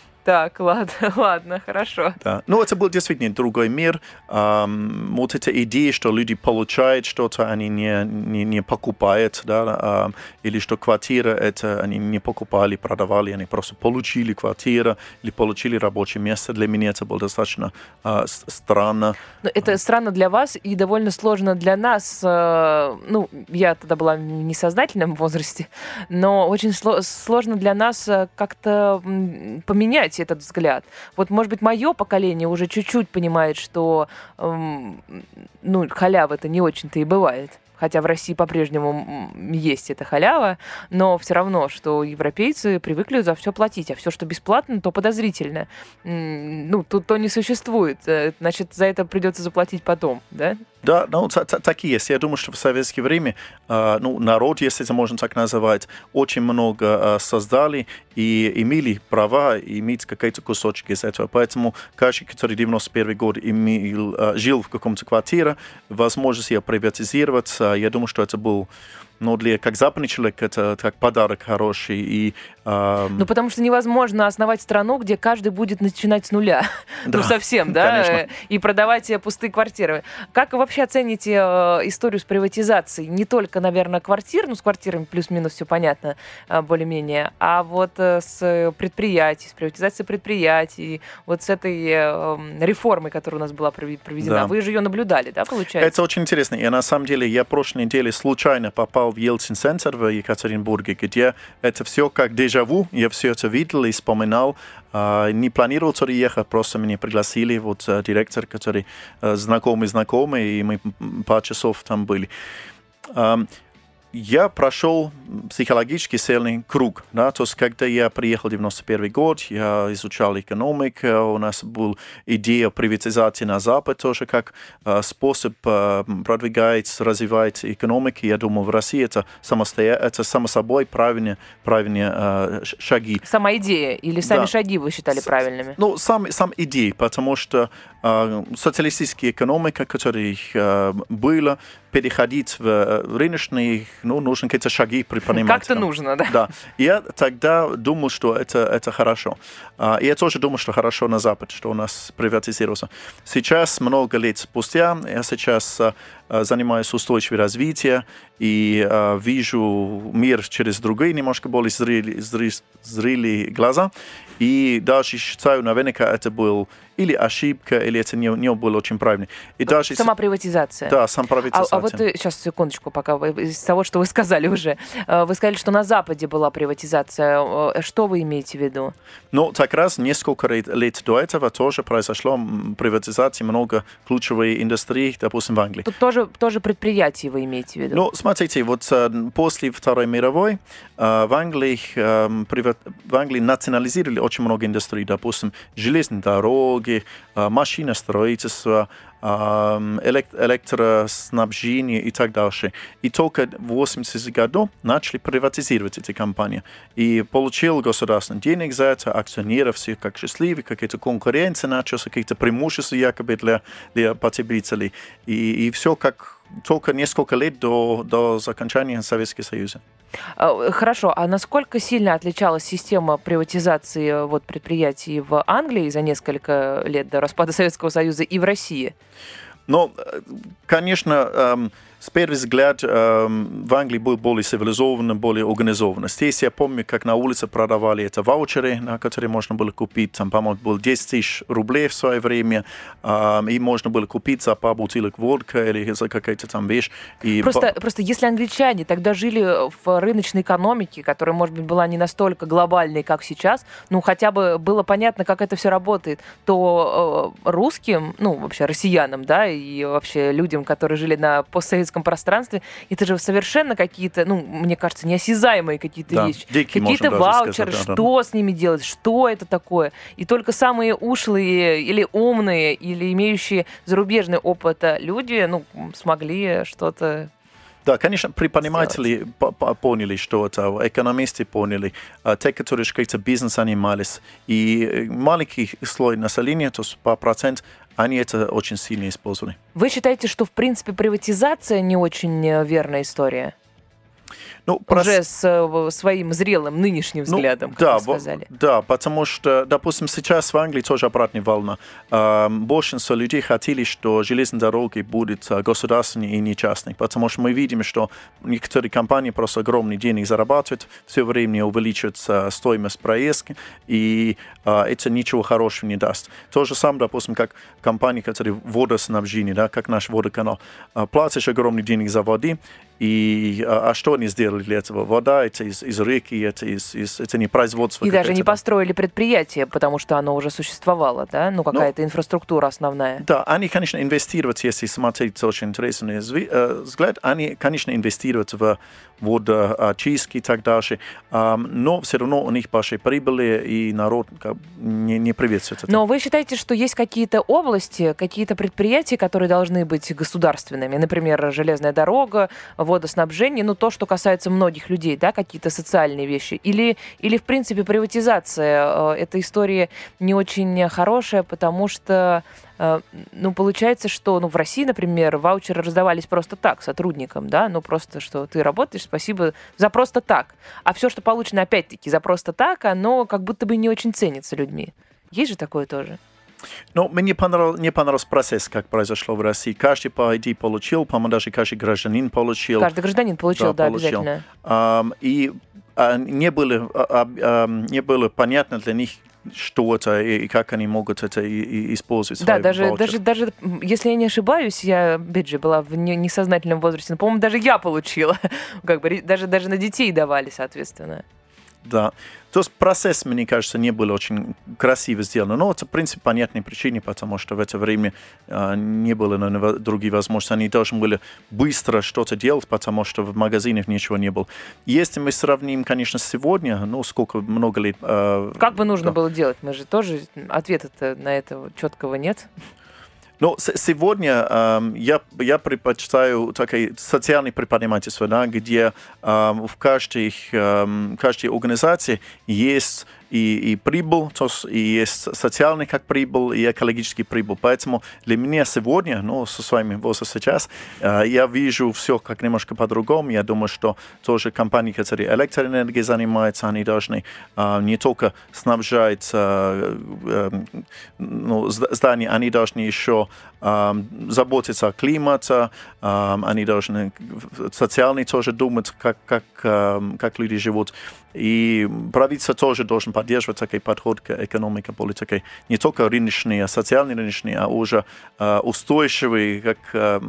Так, [laughs] ладно, ладно, хорошо. Да. Ну, это был действительно другой мир. Ам, вот эта идея, что люди получают что-то, они не, не, не покупают, да, ам, или что квартира, это они не покупали, продавали, они просто получили квартиру или получили рабочее место. Для меня это было достаточно а, с- странно. Но это странно для вас и довольно сложно для нас. э, Ну, я тогда была в несознательном возрасте, но очень сло- сложно для нас э, как-то м, поменять этот взгляд. Вот, может быть, мое поколение уже чуть-чуть понимает, что эм, ну, халява это не очень-то и бывает. Хотя в России по-прежнему есть эта халява, но все равно, что европейцы привыкли за все платить, а все, что бесплатно, то подозрительно. Ну, тут то не существует. Э, Значит, за это придется заплатить потом, да? Да, ну, та- та- так и есть. Я думаю, что в советское время, а, ну, народ, если это можно так называть, очень много а, создали и имели права иметь какие-то кусочки из этого. Поэтому каждый, который 91 год имел, а, жил в каком-то квартире, возможность ее приватизировать, я думаю, что это был, ну, для как западный человек, это как подарок хороший. И, а, Ну, потому что невозможно основать страну, где каждый будет начинать с нуля. [laughs] Да, ну, совсем, да? конечно. э, И продавать э, пустые квартиры. Как вы вообще оцените э, историю с приватизацией? Не только, наверное, квартир, ну, с квартирами плюс-минус все понятно, э, более-менее, а вот э, с предприятий, с приватизацией предприятий, вот с этой э, реформой, которая у нас была прове- проведена. Да. Вы же ее наблюдали, да, получается? Это очень интересно. И на самом деле я прошлой неделе случайно попал в Ельцин-центр в Екатеринбурге, где это все как дежавю. Я все это видел и вспоминал. Не планировал туда ехать, просто меня пригласили, вот директор, который знакомый-знакомый, и мы пару часов там были. Я прошел психологический сильный круг. Да? То есть, когда я приехал в 91 год, я изучал экономику, у нас была идея приватизации на Запад тоже как э, способ э, продвигать, развивать экономику. Я думаю, в России это, самостоя... это само собой правильные, правильные э, шаги. Сама идея или сами Да. шаги вы считали С- правильными? Ну, сам, сам идея, потому что э, социалистическая экономика, которая э, была, переходить в э, рыночный, ну, нужно какие-то шаги предпринимать. [laughs] Как-то нужно, да? Да, я тогда думал, что это, это хорошо. А, И я тоже думал, что хорошо на Запад, что у нас приватизировался. Сейчас, много лет спустя, я сейчас а, а, занимаюсь устойчивым развитием и вижу мир через другие, немножко более зрелые, зрелые, зрелые глаза. И даже считаю, наверняка это был или ошибка, или это не, не было очень правильно. И даже... Сама приватизация. Да, сам А, приватизация. а вот сейчас секундочку, пока вы, из того, что вы сказали уже, Э, вы сказали, что на Западе была приватизация. Э, Что вы имеете в виду? Ну, так раз несколько лет, до этого тоже произошло приватизация много ключевой индустрии, допустим, в Англии. Тут тоже, тоже предприятие вы имеете в виду? Ну, смотрите, вот э, после Второй мировой э, в Англии, э, приват- в Англии национализировали очень много индустрий, допустим, железные дороги, э, машиностроительство, элек- электроснабжение и так дальше. И только в 80 году начали приватизировать эти компании. И получил государство денег за это, акционеров все как счастливы, какая-то конкуренция началась, какие-то преимущества якобы для, для потребителей. И, и все как только несколько лет до, до окончания Советского Союза. А, Хорошо, а насколько сильно отличалась система приватизации э, вот, предприятий в Англии за несколько лет до распада [laughs] Советского Союза и в России? Но, э, конечно, эм, с первого взгляда эм, в Англии был более цивилизованно, более организованно. Здесь я помню, как на улице продавали это ваучеры, на которые можно было купить. Там, по-моему, было 10 тысяч рублей в свое время, и можно было купить за пару бутылок водка или за какая-то там вещь. И Просто, просто если англичане тогда жили в рыночной экономике, которая, может быть, была не настолько глобальной, как сейчас, ну, хотя бы было понятно, как это все работает, то э, русским, ну, вообще россиянам, да, и вообще людям, которые жили на постсоветском пространстве, это же совершенно какие-то, ну, мне кажется, неосязаемые какие-то Да, вещи. Какие-то ваучеры, сказать, да, да. что с ними делать, что это такое. И только самые ушлые или умные, или имеющие зарубежный опыт э, люди, ну, смогли что-то Да, конечно, по- поняли, что это, экономисты поняли, а те, которые какой-то бизнес занимались, и э, маленький слой населения, то есть по процент, они это очень сильно использовали. Вы считаете, что, в принципе, приватизация не очень э, верная история? Ну, прос- Уже с э, своим зрелым нынешним Ну, взглядом, как да, вы сказали. да, потому что, допустим, сейчас в Англии тоже обратная волна. Эм, Большинство людей хотели, что железные дороги будут э, государственные и не частные, потому что мы видим, что некоторые компании просто огромные деньги зарабатывают, все время увеличивается стоимость проезда, и э, это ничего хорошего не даст. То же самое, допустим, как компании, которые водоснабжение, да, как наш водоканал. Э, Платишь огромные деньги за воды, и а что они сделали для этого? Вода это из, из реки, это, из, из- это не производство. И даже не да. построили предприятие, потому что оно уже существовало, да? Ну, какая-то инфраструктура основная. Да, они, конечно, инвестировать, если смотреть очень интересный э, взгляд, они, конечно, инвестируют в водоочистки и так дальше, но все равно у них большие прибыли, и народ не, не приветствует это. Но вы считаете, что есть какие-то области, какие-то предприятия, которые должны быть государственными? Например, железная дорога, водоснабжение, ну, то, что касается многих людей, да, какие-то социальные вещи? Или, или в принципе, приватизация? э, Эта история не очень хорошая, потому что ну, получается, что ну, в России, например, ваучеры раздавались просто так сотрудникам, да, ну, просто, что ты работаешь, спасибо за просто так. А все, что получено, опять-таки, за просто так, оно как будто бы не очень ценится людьми. Есть же такое тоже? Но мне понравился, не понравился процесс, как произошло в России. Каждый, по идее, получил, по-моему, даже каждый гражданин получил. Каждый гражданин получил, да, Да, получил. обязательно. Ам, и а, не, было, а, не было понятно для них, что это и, как они могут это использовать. Да, даже, даже, даже, если я не ошибаюсь, я, опять же, была в не- несознательном возрасте, но, по-моему, даже я получила. [laughs] Как бы даже, даже на детей давали, соответственно. Да. То есть процесс, мне кажется, не был очень красиво сделан. Но это, в принципе, понятной причине, потому что в это время э, не было наверное, других возможностей. Они должны были быстро что-то делать, потому что в магазинах ничего не было. Если мы сравним, конечно, сегодня, ну, сколько, много лет... Э, как бы нужно да. было делать? Мы же тоже... Ответа на это четкого нет. Но сегодня э, я, я предпочитаю такое социальное предпринимательство, да, где э, в каждой, э, каждой организации есть и, и прибыль, то есть и есть социальный как прибыль, и экологический прибыль. Поэтому для меня сегодня, ну, со своими возрастом сейчас, э, я вижу все как немножко по-другому. Я думаю, что тоже компании, которые электроэнергией занимаются, они должны э, не только снабжать э, ну, здания, они должны еще заботиться о климате, они должны социально тоже думать, как, как, как люди живут. И правительство тоже должен поддерживать такой подход к экономике, политике. Не только рыночный, а социальный рыночный, а уже э, устойчивый как э,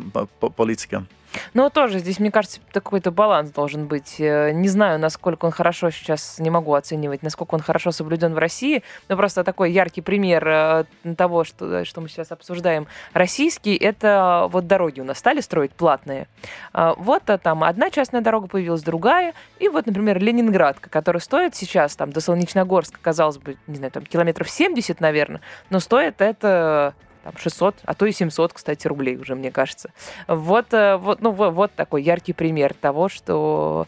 политика. Но тоже здесь, мне кажется, какой-то баланс должен быть. Э, не знаю, насколько он хорошо сейчас, не могу оценивать, насколько он хорошо соблюден в России, но просто такой яркий пример э, того, что, что мы сейчас обсуждаем, российский, это вот дороги у нас стали строить платные. Вот а там одна частная дорога появилась, другая, и вот, например, Ленинградка, которая стоит сейчас там до Солнечногорска, казалось бы, не знаю, там километров 70, наверное, но стоит это там 600, а то и 700, кстати, рублей уже, мне кажется. Вот, э, вот, ну, вот такой яркий пример того, что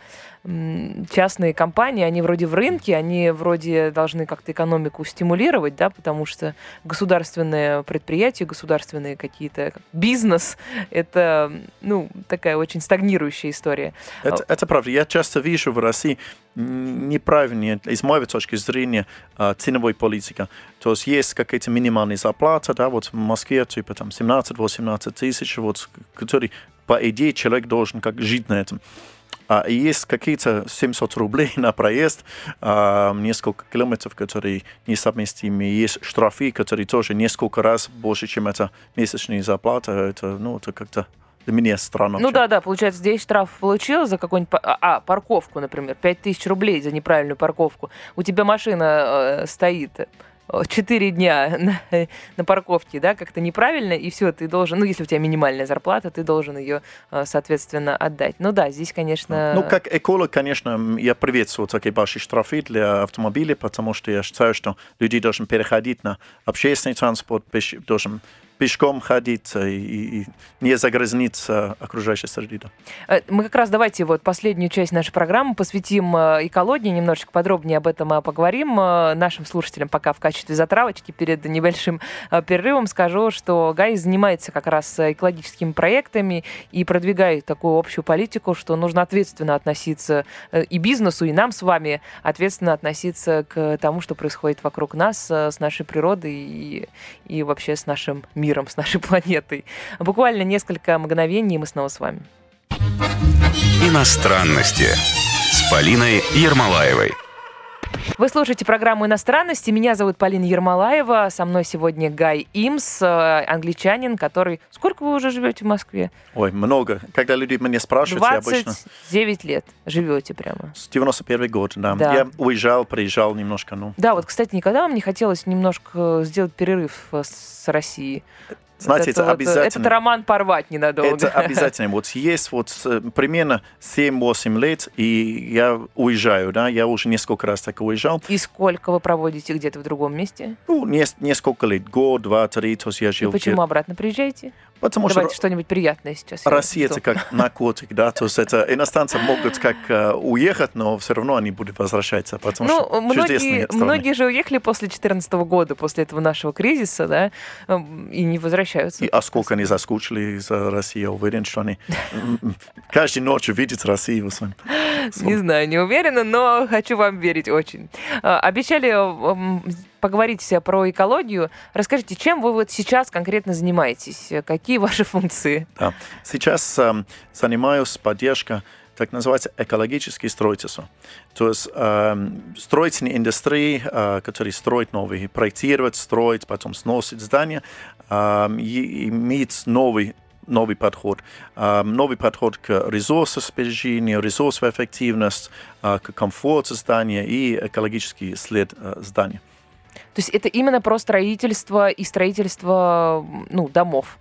частные компании, они вроде в рынке, они вроде должны как-то экономику стимулировать, да, потому что государственные предприятия, государственные какие-то бизнес, это, ну, такая очень стагнирующая история. Это, это правда. Я часто вижу в России неправильнее, из моей точки зрения, а, ценовой политика. То есть есть какие-то минимальные зарплаты, да, вот в Москве типа там 17-18 тысяч, вот, который, по идее, человек должен как жить на этом а есть какие-то 700 рублей [laughs] на проезд, а, несколько километров, которые несовместимы. Есть штрафы, которые тоже несколько раз больше, чем это месячная зарплата. Это, ну, это как-то для меня странно. Ну да, да, получается, здесь штраф получил за какую-нибудь... А, а, парковку, например, 5000 рублей за неправильную парковку. У тебя машина э, стоит четыре дня на, на парковке, да, как-то неправильно, и все, ты должен, ну, если у тебя минимальная зарплата, ты должен ее, э, соответственно, отдать. Ну да, здесь, конечно... Ну, как эколог, конечно, я приветствую такие большие штрафы для автомобилей, потому что я считаю, что люди должны переходить на общественный транспорт, должен пешком ходить и, и не загрязниться окружающей среды. Э, мы как раз давайте вот последнюю часть нашей программы посвятим э, экологии, немножечко подробнее об этом э, поговорим. Нашим слушателям пока в качестве затравочки перед небольшим перерывом скажу, что Гай занимается как раз экологическими проектами и продвигает такую общую политику, что нужно ответственно относиться и бизнесу, и нам с вами ответственно относиться к тому, что происходит вокруг нас, с нашей природой и, и вообще с нашим миром миром, с нашей [laughs] планетой. Буквально несколько мгновений, и мы снова с вами. Иностранности с Полиной Ермолаевой. Вы слушаете программу «Иностранности». Меня зовут Полина Ермолаева. Со мной сегодня Гай Имс, э, англичанин, который... Сколько вы уже живете в Москве? Ой, много. Когда люди меня спрашивают, 29 я обычно... 9 лет живете прямо. С 91 год, да. Да. Я уезжал, приезжал немножко, ну. Да, вот, кстати, никогда вам не хотелось немножко сделать перерыв э, с Россией? Знаете, это, это обязательно. Этот роман порвать ненадолго. Это [laughs] обязательно. Вот есть вот э, примерно 7-8 лет, и я уезжаю, да, я уже несколько раз так уезжал. И сколько вы проводите где-то в другом месте? Ну, несколько лет, год, два, три, то есть я жил. И почему обратно приезжаете? Потому Давайте что что-нибудь приятное сейчас. Россия это как наркотик, да, то есть это иностранцы могут как э, уехать, но все равно они будут возвращаться, потому ну, что многие, многие же уехали после 2014 года, после этого нашего кризиса, да, и не возвращаются. И, а сколько они заскучили за Россию, уверен, что они каждую ночь видят Россию. Не знаю, не уверена, но хочу вам верить очень. Э, обещали поговорить про экологию. Расскажите, чем вы вот сейчас конкретно занимаетесь? Какие ваши функции? Да. Сейчас э, занимаюсь поддержкой так называется экологическое строительство. То есть э, строительные индустрии, э, которые строят новые, проектировать, строить, потом сносить здания, э, и иметь новый новый подход. А, Новый подход к ресурсосбережению, ресурсовая эффективность, а, к комфорту здания и экологический след а, здания. То есть это именно про строительство и строительство ну, домов.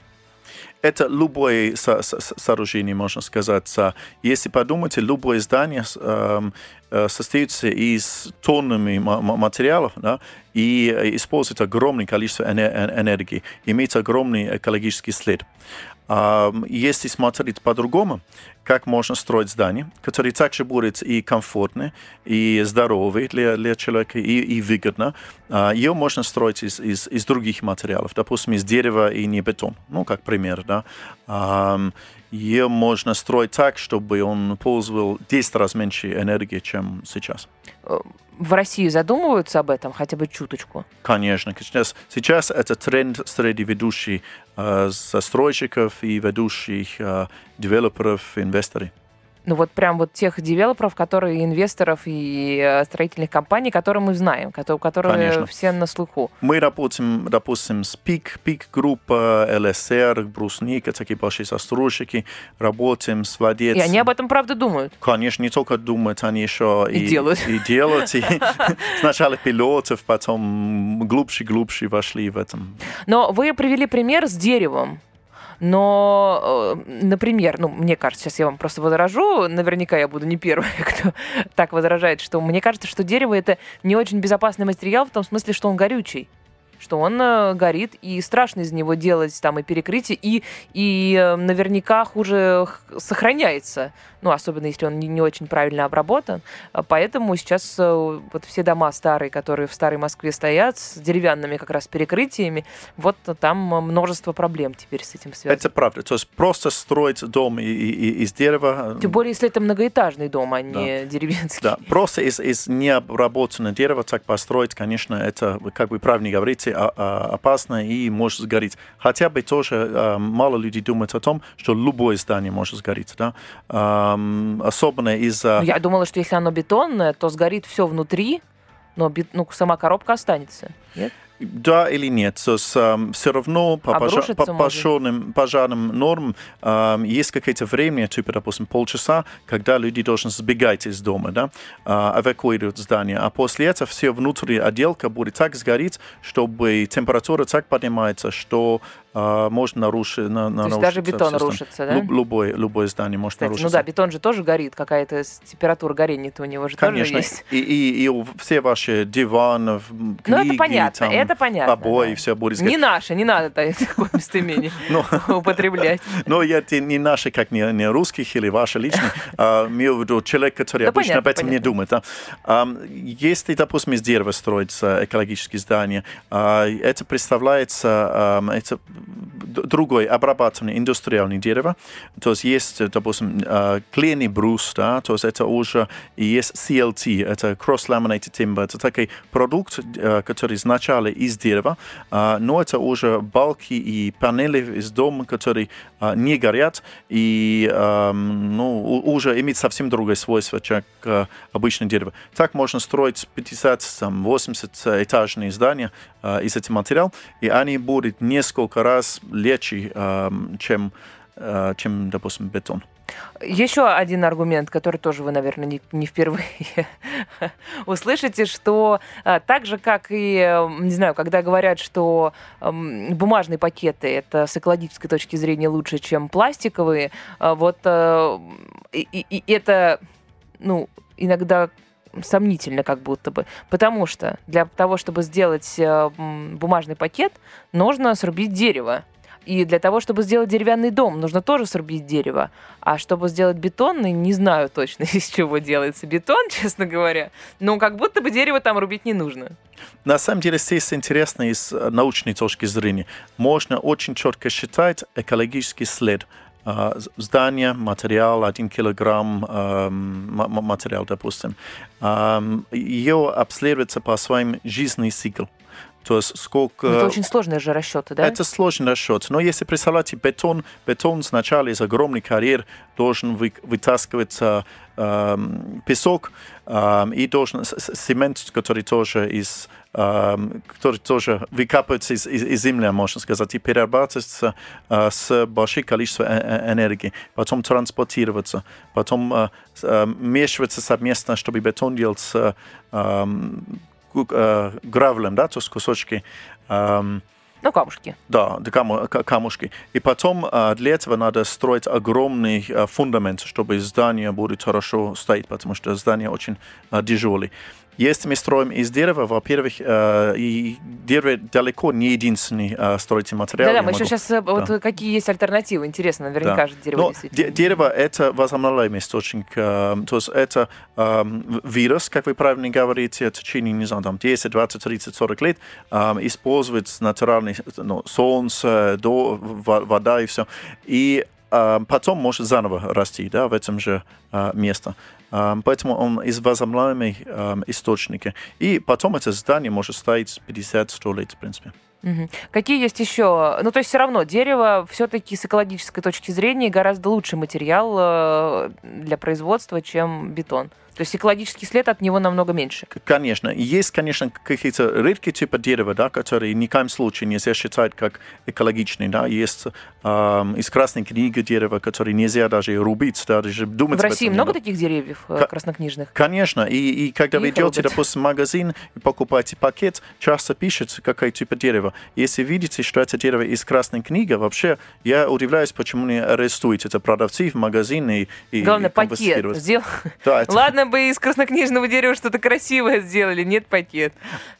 Это любое со- со- сооружение, можно сказать. Если подумать, любое здание эм, э, состоится из тоннами ма- ма- материалов да, и э, использует огромное количество эне- э- энергии, имеет огромный экологический след. Если смотреть по-другому, как можно строить здание, которое также будет и комфортно, и здоровый для, для человека, и, и выгодно, а, ее можно строить из, из, из других материалов, допустим, из дерева и не бетон, ну, как пример, да. Ее можно строить так, чтобы он пользовал 10 раз меньше энергии, чем сейчас. В России задумываются об этом хотя бы чуточку? Конечно, сейчас, сейчас это тренд среди ведущих э, застройщиков и ведущих э, девелоперов, инвесторов. Ну вот прям вот тех девелоперов, которые инвесторов и э, строительных компаний, которые мы знаем, которые, которые все на слуху. Мы работаем, допустим, с ПИК, ПИК-группа, ЛСР, Брусника, такие большие застройщики, работаем с владельцами. И они об этом правда думают. Конечно, не только думают, они еще И делают. И делают. И [laughs] сначала пилотов, потом глубже-глубже вошли в этом. Но вы привели пример с деревом. Но, э, например, ну, мне кажется, сейчас я вам просто возражу, наверняка я буду не первой, [laughs] кто так возражает, что мне кажется, что дерево это не очень безопасный материал в том смысле, что он горючий что он э, горит, и страшно из него делать там и перекрытие, и, и э, наверняка хуже сохраняется, ну, особенно если он не, не очень правильно обработан. А Поэтому сейчас э, вот все дома старые, которые в старой Москве стоят, с деревянными как раз перекрытиями, вот там множество проблем теперь с этим связано. Это правда. То есть просто строить дом и- и- из дерева... Тем более, если это многоэтажный дом, а не деревенский. Да, просто из, из необработанного дерева так построить, конечно, это, как вы правильно говорите, опасно и может сгореть. Хотя бы тоже а, мало людей думают о том, что любое здание может сгореть, да. Особенно из-за... Ну, Я думала, что если оно бетонное, то сгорит все внутри, но бет- ну, сама коробка останется. Нет? Да или нет, то есть, все равно по, пожа- Обрушится по пожарным, пожарным нормам ам, есть какое-то время, типа, допустим, полчаса, когда люди должны сбегать из дома, да, а, эвакуировать здание, а после этого все внутренняя отделка будет так сгореть, чтобы температура так поднимается, что а, можно нарушить... На, на- То есть даже бетон рушится, да? Люб- любое, здание может Кстати, ну нарушиться. да, бетон же тоже горит, какая-то температура горения-то у него же Конечно, тоже есть. и, и, и все ваши диваны, Ну, книги, это понятно, там, это понятно. обои, да. все будет Не наше, не надо та- такое местоимение [laughs] Ну, [laughs] употреблять. [laughs] Но это не наши, как не, русских или ваши личные, а имею в виду человек, который обычно об этом не думает. Если, допустим, из дерева строится экологические здания, а, это представляется это д- другое обрабатывание индустриальное дерево. То есть есть, допустим, а, клееный брус, да, то есть это уже есть CLT, это Cross-Laminated Timber, это такой продукт, э, который сначала из дерева, но это уже балки и панели из дома, которые не горят и ам, ну, уже имеют совсем другое свойство, чем обычное дерево. Так можно строить 50-80 этажные здания из этого материала, и они будут несколько раз легче, ам, чем, а, чем, допустим, бетон. Еще один аргумент, который тоже вы, наверное, не, не впервые [laughs] услышите, что а, так же, как и, э, не знаю, когда говорят, что эм, бумажные пакеты это с экологической точки зрения лучше, чем пластиковые, а, вот э, и, и- и это, ну, иногда сомнительно как будто бы. Потому что для того, чтобы сделать э, бумажный пакет, нужно срубить дерево. И для того, чтобы сделать деревянный дом, нужно тоже срубить дерево. А чтобы сделать бетонный, не знаю точно, [laughs] из чего делается бетон, [laughs] честно говоря. Но как будто бы дерево там рубить не нужно. На самом деле здесь интересно из э, научной точки зрения. Можно очень четко считать экологический след а, з- здания, материал, один килограмм ма- ма- материал, допустим. Ам, Ее обследуется по своим жизненный цикл. То есть сколько... Ну, Это очень сложные же расчеты, да? Это сложный расчет. Но если представляете бетон, бетон сначала из огромной карьер должен вы, вытаскивать эм, песок эм, и должен цемент, который тоже из который тоже выкапывается из, из, из земли, можно сказать, и перерабатывается с большим количеством энергии, потом транспортироваться, потом мешиваться совместно, чтобы бетон э, гравлем, да, то есть кусочки Ну, камушки. да, каму- ка- камушки. И потом для этого надо строить огромный а, фундамент, чтобы здание будет хорошо стоять, потому что здание очень тяжелое. Если мы строим из дерева, во-первых, а, и дерево далеко не единственный а, строительный материал. Да-да, я мы еще сейчас, вот какие есть альтернативы, интересно, наверняка Да. же дерево Но де- дерево – это возобновляемый источник. э, То есть это э, вирус, как вы правильно говорите, в течение, не знаю, там 10, 20, 30, 40 лет э, использует натуральный ну, солнце, до, во- вода и все. И э, потом может заново расти да, в этом же э, месте. Поэтому он из возобновляемых источника. И потом это здание может стоять 50-100 лет, в принципе. Какие есть еще? Ну, то есть все равно дерево все-таки с экологической точки зрения гораздо лучший материал э, для производства, чем бетон. То есть экологический след от него намного меньше. К- Конечно. И Есть, конечно, какие-то редкие типы дерева, да, которые ни в коем случае нельзя считать как экологичные. Да. Есть эм, из Красной книги дерева, которые нельзя даже рубить, да, даже думать В России этом много таких деревьев э, Ка- краснокнижных? Конечно, и, и когда вы Их идете, рубят. допустим, в магазин и покупаете пакет, часто пишет, какой тип дерева. Если видите, что это дерево из красной книги, вообще я удивляюсь, почему не арестуете это продавцы в магазине и, Главное, и пакет сделал. Да, это- Ладно бы из краснокнижного дерева что-то красивое сделали, нет пакет.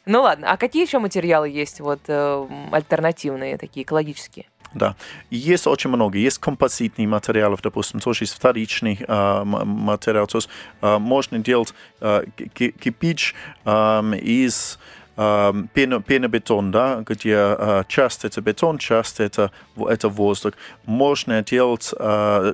Ну ладно, а какие еще материалы есть вот э, альтернативные, такие экологические? Да. Есть очень много. Есть композитные материалы, допустим, тоже есть вторичный а, м- материал. То есть а, можно делать ки- кирпич ам, из пенобетон, да, где часть это бетон, часть это, это воздух. Можно делать,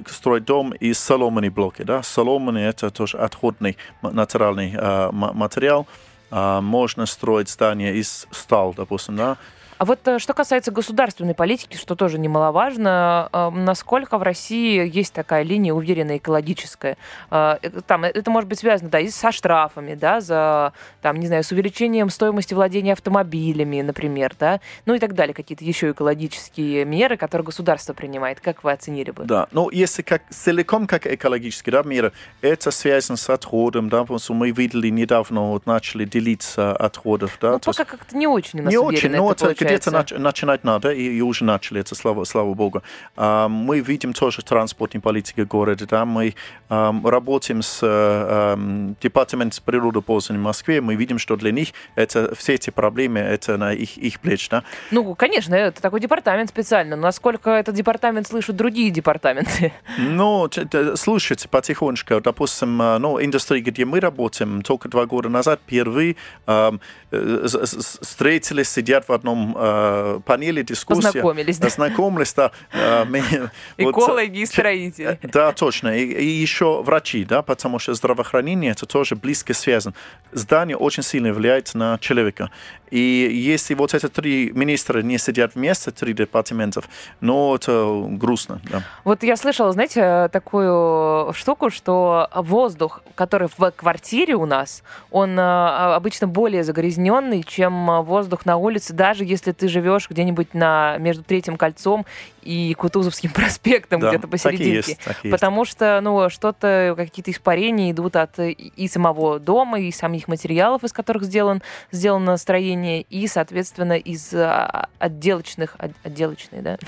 строить дом из соломенной блоки. Да. Соломенный это тоже отходный натуральный ма- материал. Можно строить здание из стал, допустим, да. А вот э, что касается государственной политики, что тоже немаловажно, э, насколько в России есть такая линия уверенная экологическая? Э, Там, это может быть связано, да, и со штрафами, да, за, там, не знаю, с увеличением стоимости владения автомобилями, например, да, ну и так далее, какие-то еще экологические меры, которые государство принимает. Как вы оценили бы? Да, ну если как целиком как экологический да, мир, это связано с отходом, да, потому что мы видели недавно, вот начали делиться отходов, да. Ну, пока как-то не очень у нас не очень, уверенно но это это где-то нач- начинать надо, и, и уже начали это, слава, слава богу. А, мы видим тоже транспортной политики города, да, мы ам, работаем с э, ам, департаментом природопользования в Москве, мы видим, что для них это, все эти проблемы, это на их, их плеч, да. Ну, конечно, это такой департамент специально. Но насколько этот департамент слышат другие департаменты? [laughs] Ну, слушайте, потихонечку, допустим, э, ну, индустрия, где мы работаем, только два года назад впервые э, встретились, сидят в одном э, панели дискуссии. Познакомились, да. Знакомились, да. э, мы- [laughs] вот, Экологи и э, строители. Да, точно. И, и еще врачи, да, потому что здравоохранение это тоже близко связано. Здание очень сильно влияет на человека. И если вот эти три министра не сидят вместе, три департаментов, ну, это грустно, да. Вот я слышала, знаете, такую штуку, что воздух, который в квартире у нас, он а, обычно более загрязненный, чем воздух на улице, даже если ты живешь где-нибудь на, между Третьим кольцом и Кутузовским [laughs] проспектом, Да, где-то посерединке. есть, и есть. Потому что, ну, что-то, какие-то испарения идут от и- самого дома, и самих материалов, из которых сделан, сделано строение, и, соответственно, из а, отделочных, от- отделочных, да,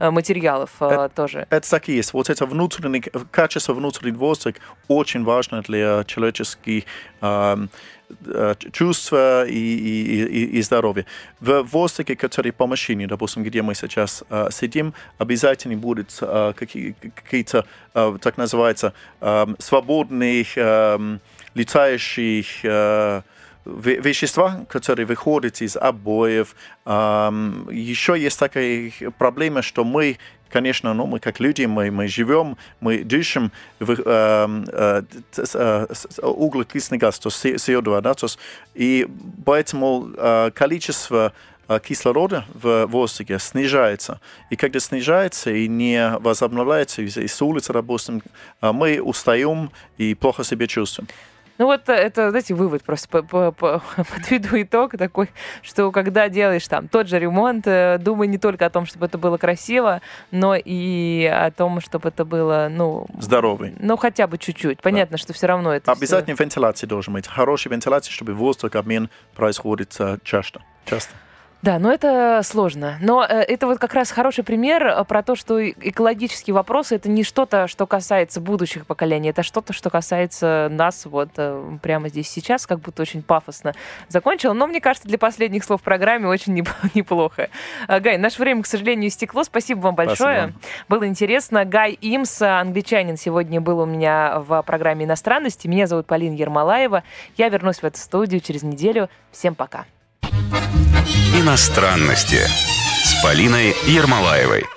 [laughs] материалов а, тоже. Это так и есть. Вот это внутренний, качество внутреннего воздуха очень важно для человеческих эм, э, чувства и, и, и, и здоровья. В воздухе, который по машине, допустим, где мы сейчас э, сидим, обязательно будут э, какие- какие-то, э, так называется, эм, свободные эм, летающих э, ве- вещества, которые выходят из обоев. Ам, Еще есть такая проблема, что мы, конечно, ну, мы как люди, мы, мы живем, мы дышим в, эм, э, э, углекислый газ, то есть CO2, да, то и поэтому количество кислорода в воздухе снижается. И когда снижается и не возобновляется из, из улицы, допустим, э, мы устаем и плохо себя чувствуем. Ну вот э, это, знаете, вывод просто по- по- по- [laughs] подведу итог такой, что когда делаешь там тот же ремонт, э, думай не только о том, чтобы это было красиво, но и о том, чтобы это было, ну... Здоровый. Ну, хотя бы чуть-чуть. Понятно, что все равно это Обязательно вентиляция должен быть. Хорошая вентиляция, чтобы воздухообмен происходит э, часто. часто. Да, но это сложно. Но э, это вот как раз хороший пример э, про то, что экологические вопросы это не что-то, что касается будущих поколений, это что-то, что касается нас вот э, прямо здесь сейчас, как будто очень пафосно закончил. Но мне кажется, для последних слов в программе очень неп- [laughs] неплохо. Гай, наше время, к сожалению, истекло. Спасибо вам большое. Спасибо. Было интересно. Гай Имс, англичанин, сегодня был у меня в программе иностранности. Меня зовут Полина Ермолаева. Я вернусь в эту студию через неделю. Всем пока. Иностранности с Полиной Ермолаевой.